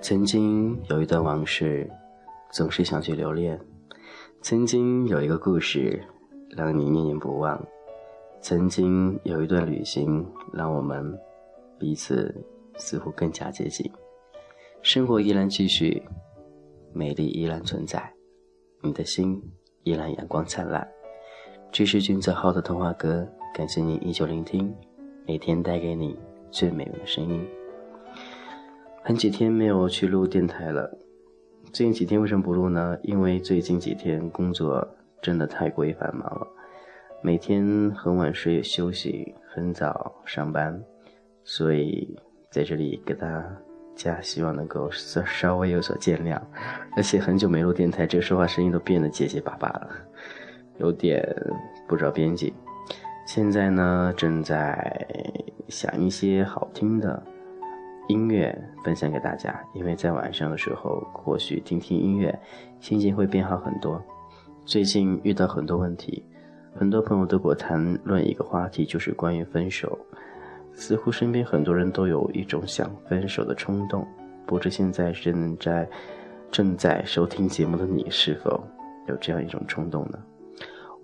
曾经有一段往事，总是想去留恋；曾经有一个故事，让你念念不忘；曾经有一段旅行，让我们彼此似乎更加接近。生活依然继续，美丽依然存在，你的心依然阳光灿烂。这是君子号的童话歌，感谢您依旧聆听，每天带给你最美的声音。很几天没有去录电台了，最近几天为什么不录呢？因为最近几天工作真的太过于繁忙了，每天很晚睡休息，很早上班，所以在这里给大家希望能够稍稍微有所见谅。而且很久没录电台，这说话声音都变得结结巴巴了，有点不着边际。现在呢，正在想一些好听的。音乐分享给大家，因为在晚上的时候，或许听听音乐，心情会变好很多。最近遇到很多问题，很多朋友都给我谈论一个话题，就是关于分手。似乎身边很多人都有一种想分手的冲动。不知现在正在正在收听节目的你，是否有这样一种冲动呢？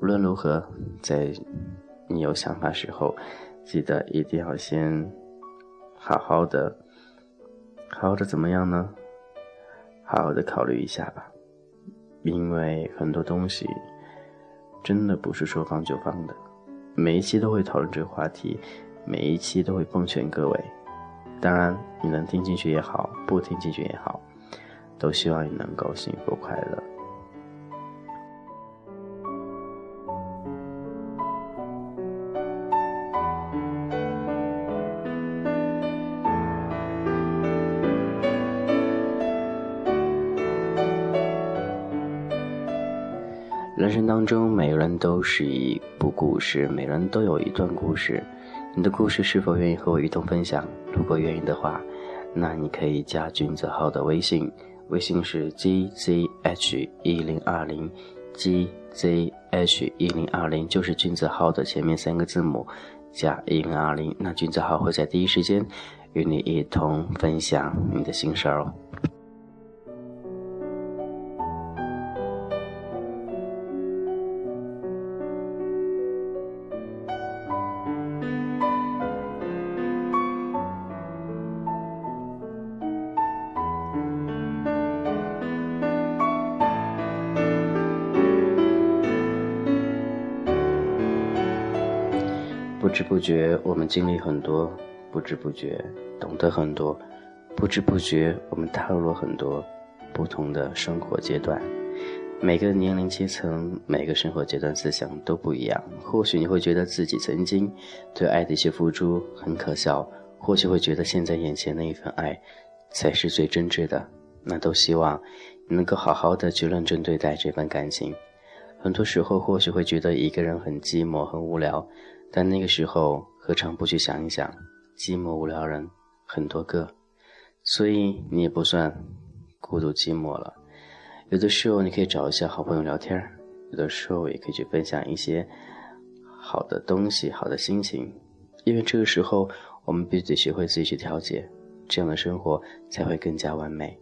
无论如何，在 你有想法时候，记得一定要先好好的。好好的怎么样呢？好好的考虑一下吧，因为很多东西真的不是说放就放的。每一期都会讨论这个话题，每一期都会奉劝各位。当然，你能听进去也好，不听进去也好，都希望你能够幸福快乐。人生当中，每个人都是一部故事，每个人都有一段故事。你的故事是否愿意和我一同分享？如果愿意的话，那你可以加君子号的微信，微信是 gzh 一零二零，gzh 一零二零就是君子号的前面三个字母加一零二零。那君子号会在第一时间与你一同分享你的心事儿哦。不知不觉，我们经历很多；不知不觉，懂得很多；不知不觉，我们踏入了很多不同的生活阶段。每个年龄阶层、每个生活阶段，思想都不一样。或许你会觉得自己曾经对爱的一些付出很可笑，或许会觉得现在眼前那一份爱才是最真挚的。那都希望你能够好好的去认真对待这份感情。很多时候，或许会觉得一个人很寂寞、很无聊。但那个时候，何尝不去想一想，寂寞无聊人很多个，所以你也不算孤独寂寞了。有的时候你可以找一些好朋友聊天有的时候也可以去分享一些好的东西、好的心情，因为这个时候我们必须得学会自己去调节，这样的生活才会更加完美。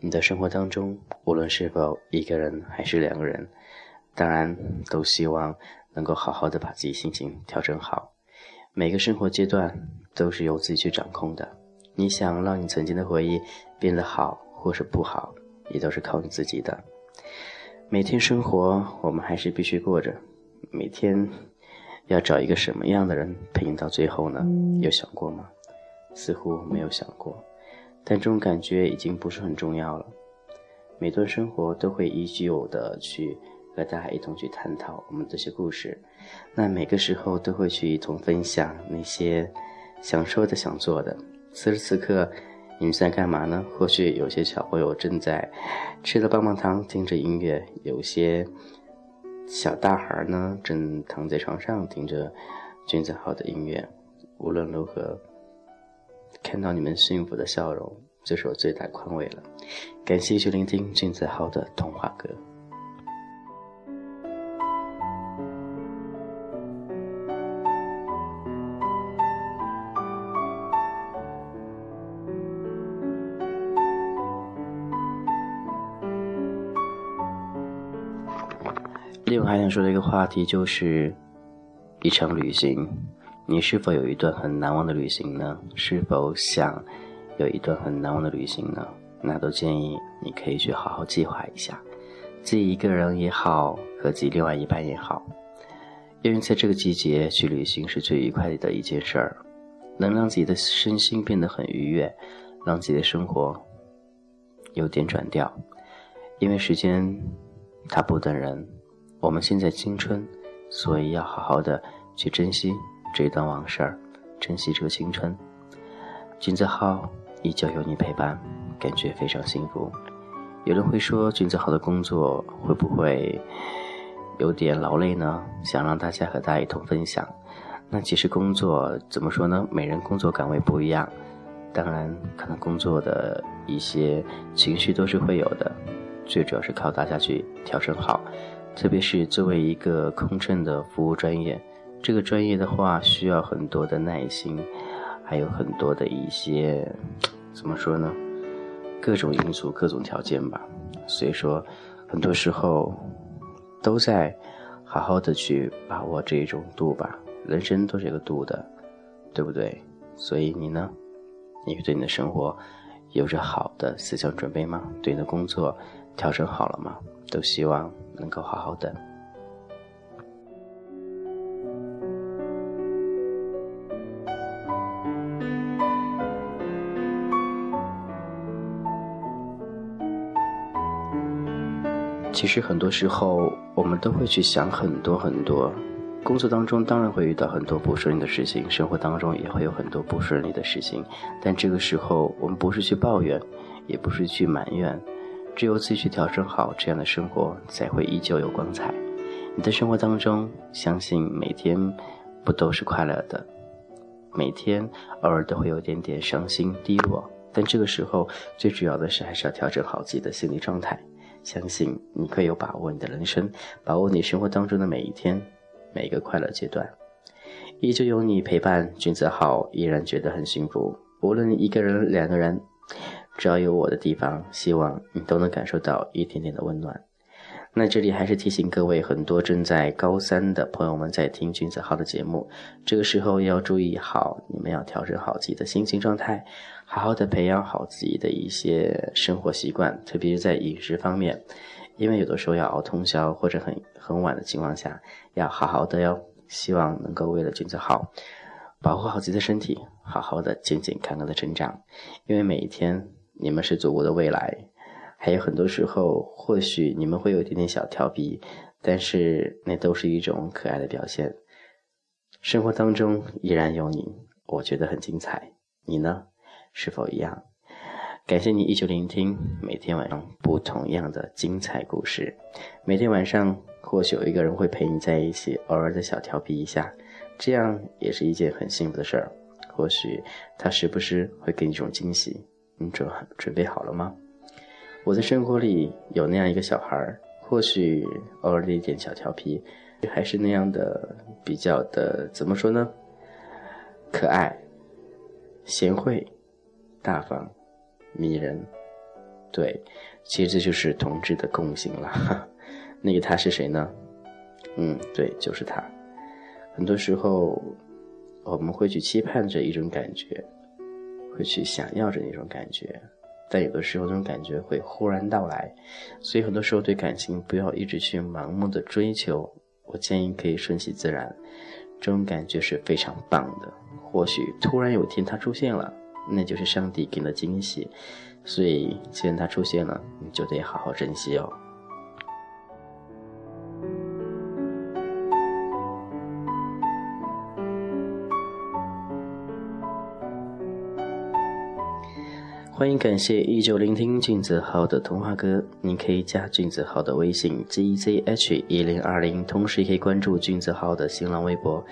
你的生活当中，无论是否一个人还是两个人，当然都希望。能够好好的把自己心情调整好，每个生活阶段都是由自己去掌控的。你想让你曾经的回忆变得好或是不好，也都是靠你自己的。每天生活我们还是必须过着，每天要找一个什么样的人陪你到最后呢？有想过吗？似乎没有想过，但这种感觉已经不是很重要了。每段生活都会依旧的去。和大家一同去探讨我们这些故事，那每个时候都会去一同分享那些想说的、想做的。此时此刻，你们在干嘛呢？或许有些小朋友正在吃着棒棒糖，听着音乐；有些小大孩呢，正躺在床上听着君子号的音乐。无论如何，看到你们幸福的笑容，就是我最大宽慰了。感谢去聆听君子号的童话歌。另外还想说的一个话题就是，一场旅行，你是否有一段很难忘的旅行呢？是否想有一段很难忘的旅行呢？那都建议你可以去好好计划一下，自己一个人也好，和自己另外一半也好，因为在这个季节去旅行是最愉快的一件事儿，能让自己的身心变得很愉悦，让自己的生活有点转调，因为时间它不等人，我们现在青春，所以要好好的去珍惜这段往事儿，珍惜这个青春。金子浩依旧有你陪伴。感觉非常幸福。有人会说，君子好的工作会不会有点劳累呢？想让大家和大家一同分享。那其实工作怎么说呢？每人工作岗位不一样，当然可能工作的一些情绪都是会有的。最主要是靠大家去调整好。特别是作为一个空乘的服务专业，这个专业的话需要很多的耐心，还有很多的一些怎么说呢？各种因素、各种条件吧，所以说，很多时候都在好好的去把握这种度吧。人生都是有个度的，对不对？所以你呢？你对你的生活有着好的思想准备吗？对你的工作调整好了吗？都希望能够好好的。其实很多时候，我们都会去想很多很多。工作当中当然会遇到很多不顺利的事情，生活当中也会有很多不顺利的事情。但这个时候，我们不是去抱怨，也不是去埋怨，只有自己去调整好，这样的生活才会依旧有光彩。你的生活当中，相信每天不都是快乐的，每天偶尔都会有点点伤心低落。但这个时候，最主要的是还是要调整好自己的心理状态。相信你可以有把握你的人生，把握你生活当中的每一天，每一个快乐阶段，依旧有你陪伴，君子好，依然觉得很幸福。无论一个人、两个人，只要有我的地方，希望你都能感受到一点点的温暖。那这里还是提醒各位，很多正在高三的朋友们在听君子号的节目，这个时候也要注意好，你们要调整好自己的心情状态，好好的培养好自己的一些生活习惯，特别是在饮食方面，因为有的时候要熬通宵或者很很晚的情况下，要好好的哟。希望能够为了君子好，保护好自己的身体，好好的健健康康的成长，因为每一天你们是祖国的未来。还有很多时候，或许你们会有一点点小调皮，但是那都是一种可爱的表现。生活当中依然有你，我觉得很精彩。你呢？是否一样？感谢你依旧聆听，每天晚上不同样的精彩故事。每天晚上或许有一个人会陪你在一起，偶尔的小调皮一下，这样也是一件很幸福的事儿。或许他时不时会给你一种惊喜，你准准备好了吗？我的生活里有那样一个小孩儿，或许偶尔的一点小调皮，还是那样的比较的怎么说呢？可爱、贤惠、大方、迷人。对，其实这就是同志的共性了。那个他是谁呢？嗯，对，就是他。很多时候，我们会去期盼着一种感觉，会去想要着那种感觉。但有的时候，这种感觉会忽然到来，所以很多时候对感情不要一直去盲目的追求。我建议可以顺其自然，这种感觉是非常棒的。或许突然有一天它出现了，那就是上帝给你的惊喜。所以既然它出现了，你就得好好珍惜哦。欢迎感谢依旧聆听俊子浩的童话歌，您可以加俊子浩的微信 gzh 一零二零，同时也可以关注俊子浩的新浪微博，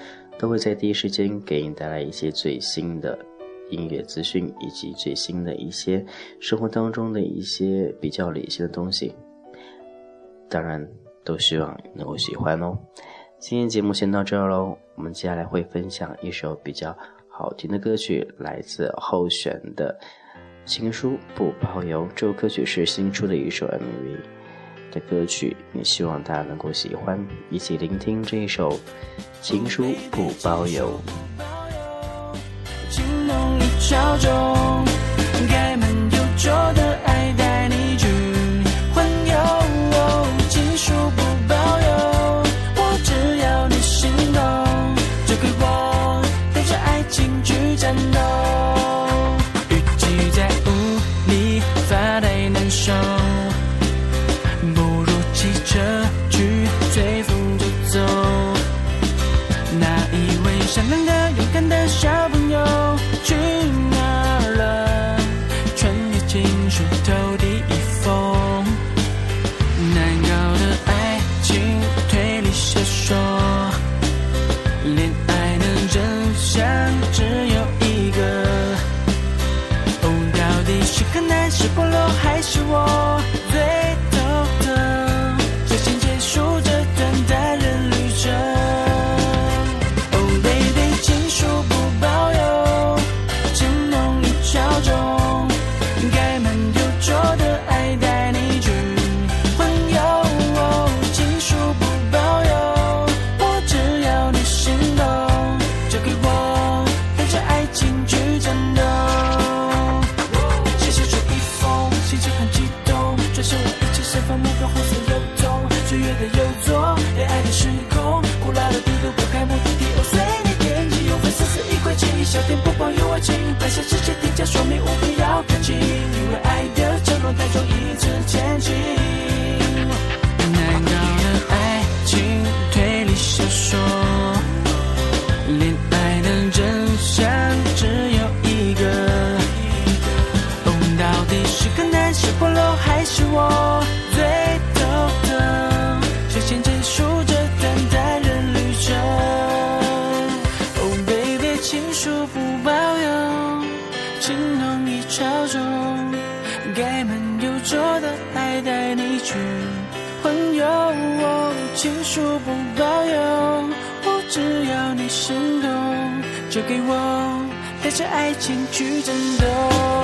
都会在第一时间给您带来一些最新的音乐资讯以及最新的一些生活当中的一些比较理性的东西，当然都希望能够喜欢哦。今天节目先到这儿喽，我们接下来会分享一首比较好听的歌曲，来自候选的。情书不包邮，这首歌曲是新出的一首 MV，的歌曲，也希望大家能够喜欢，一起聆听这一首《情书不包邮》。情 som me. 情书不保佑，我只要你心动，就给我带着爱情去战斗。